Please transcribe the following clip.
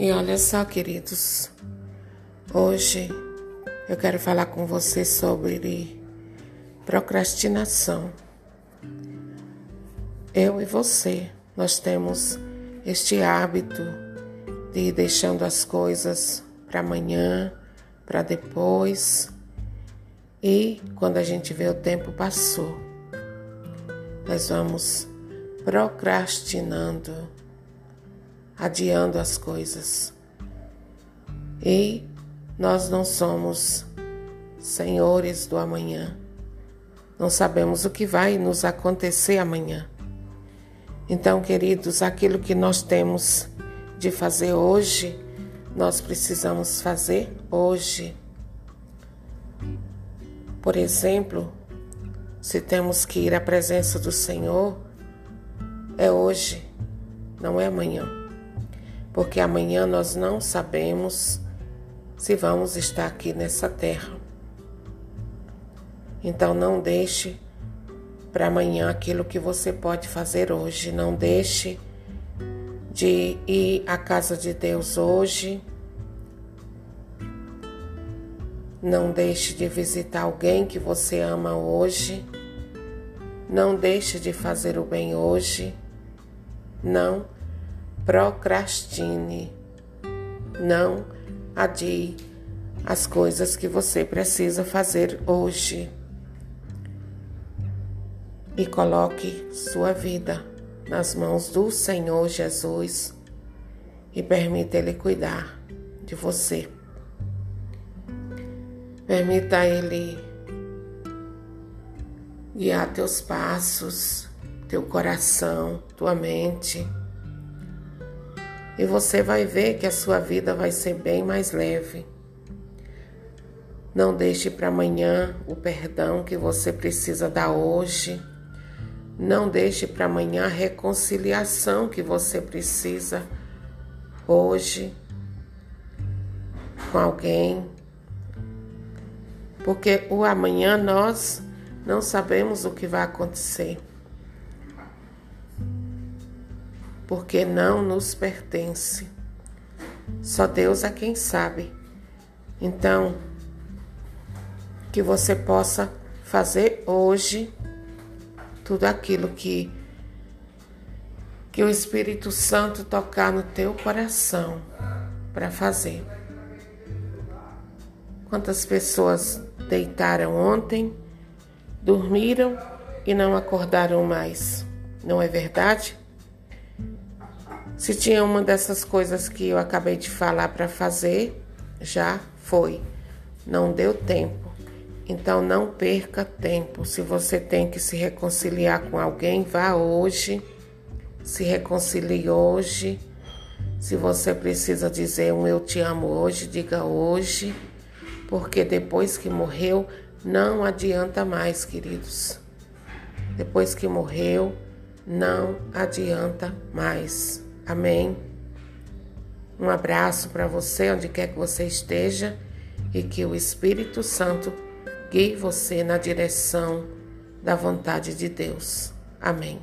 E olha só, queridos, hoje eu quero falar com você sobre procrastinação. Eu e você, nós temos este hábito de ir deixando as coisas para amanhã, para depois, e quando a gente vê o tempo passou, nós vamos procrastinando adiando as coisas. E nós não somos senhores do amanhã. Não sabemos o que vai nos acontecer amanhã. Então, queridos, aquilo que nós temos de fazer hoje, nós precisamos fazer hoje. Por exemplo, se temos que ir à presença do Senhor, é hoje, não é amanhã porque amanhã nós não sabemos se vamos estar aqui nessa terra. Então não deixe para amanhã aquilo que você pode fazer hoje. Não deixe de ir à casa de Deus hoje. Não deixe de visitar alguém que você ama hoje. Não deixe de fazer o bem hoje. Não procrastine. Não adie as coisas que você precisa fazer hoje. E coloque sua vida nas mãos do Senhor Jesus e permita Ele cuidar de você. Permita Ele guiar teus passos, teu coração, tua mente e você vai ver que a sua vida vai ser bem mais leve. Não deixe para amanhã o perdão que você precisa dar hoje. Não deixe para amanhã a reconciliação que você precisa hoje com alguém. Porque o amanhã nós não sabemos o que vai acontecer. Porque não nos pertence. Só Deus é quem sabe. Então, que você possa fazer hoje tudo aquilo que que o Espírito Santo tocar no teu coração para fazer. Quantas pessoas deitaram ontem, dormiram e não acordaram mais? Não é verdade? Se tinha uma dessas coisas que eu acabei de falar para fazer, já foi. Não deu tempo. Então não perca tempo. Se você tem que se reconciliar com alguém, vá hoje. Se reconcilie hoje. Se você precisa dizer um eu te amo hoje, diga hoje. Porque depois que morreu, não adianta mais, queridos. Depois que morreu, não adianta mais. Amém. Um abraço para você, onde quer que você esteja, e que o Espírito Santo guie você na direção da vontade de Deus. Amém.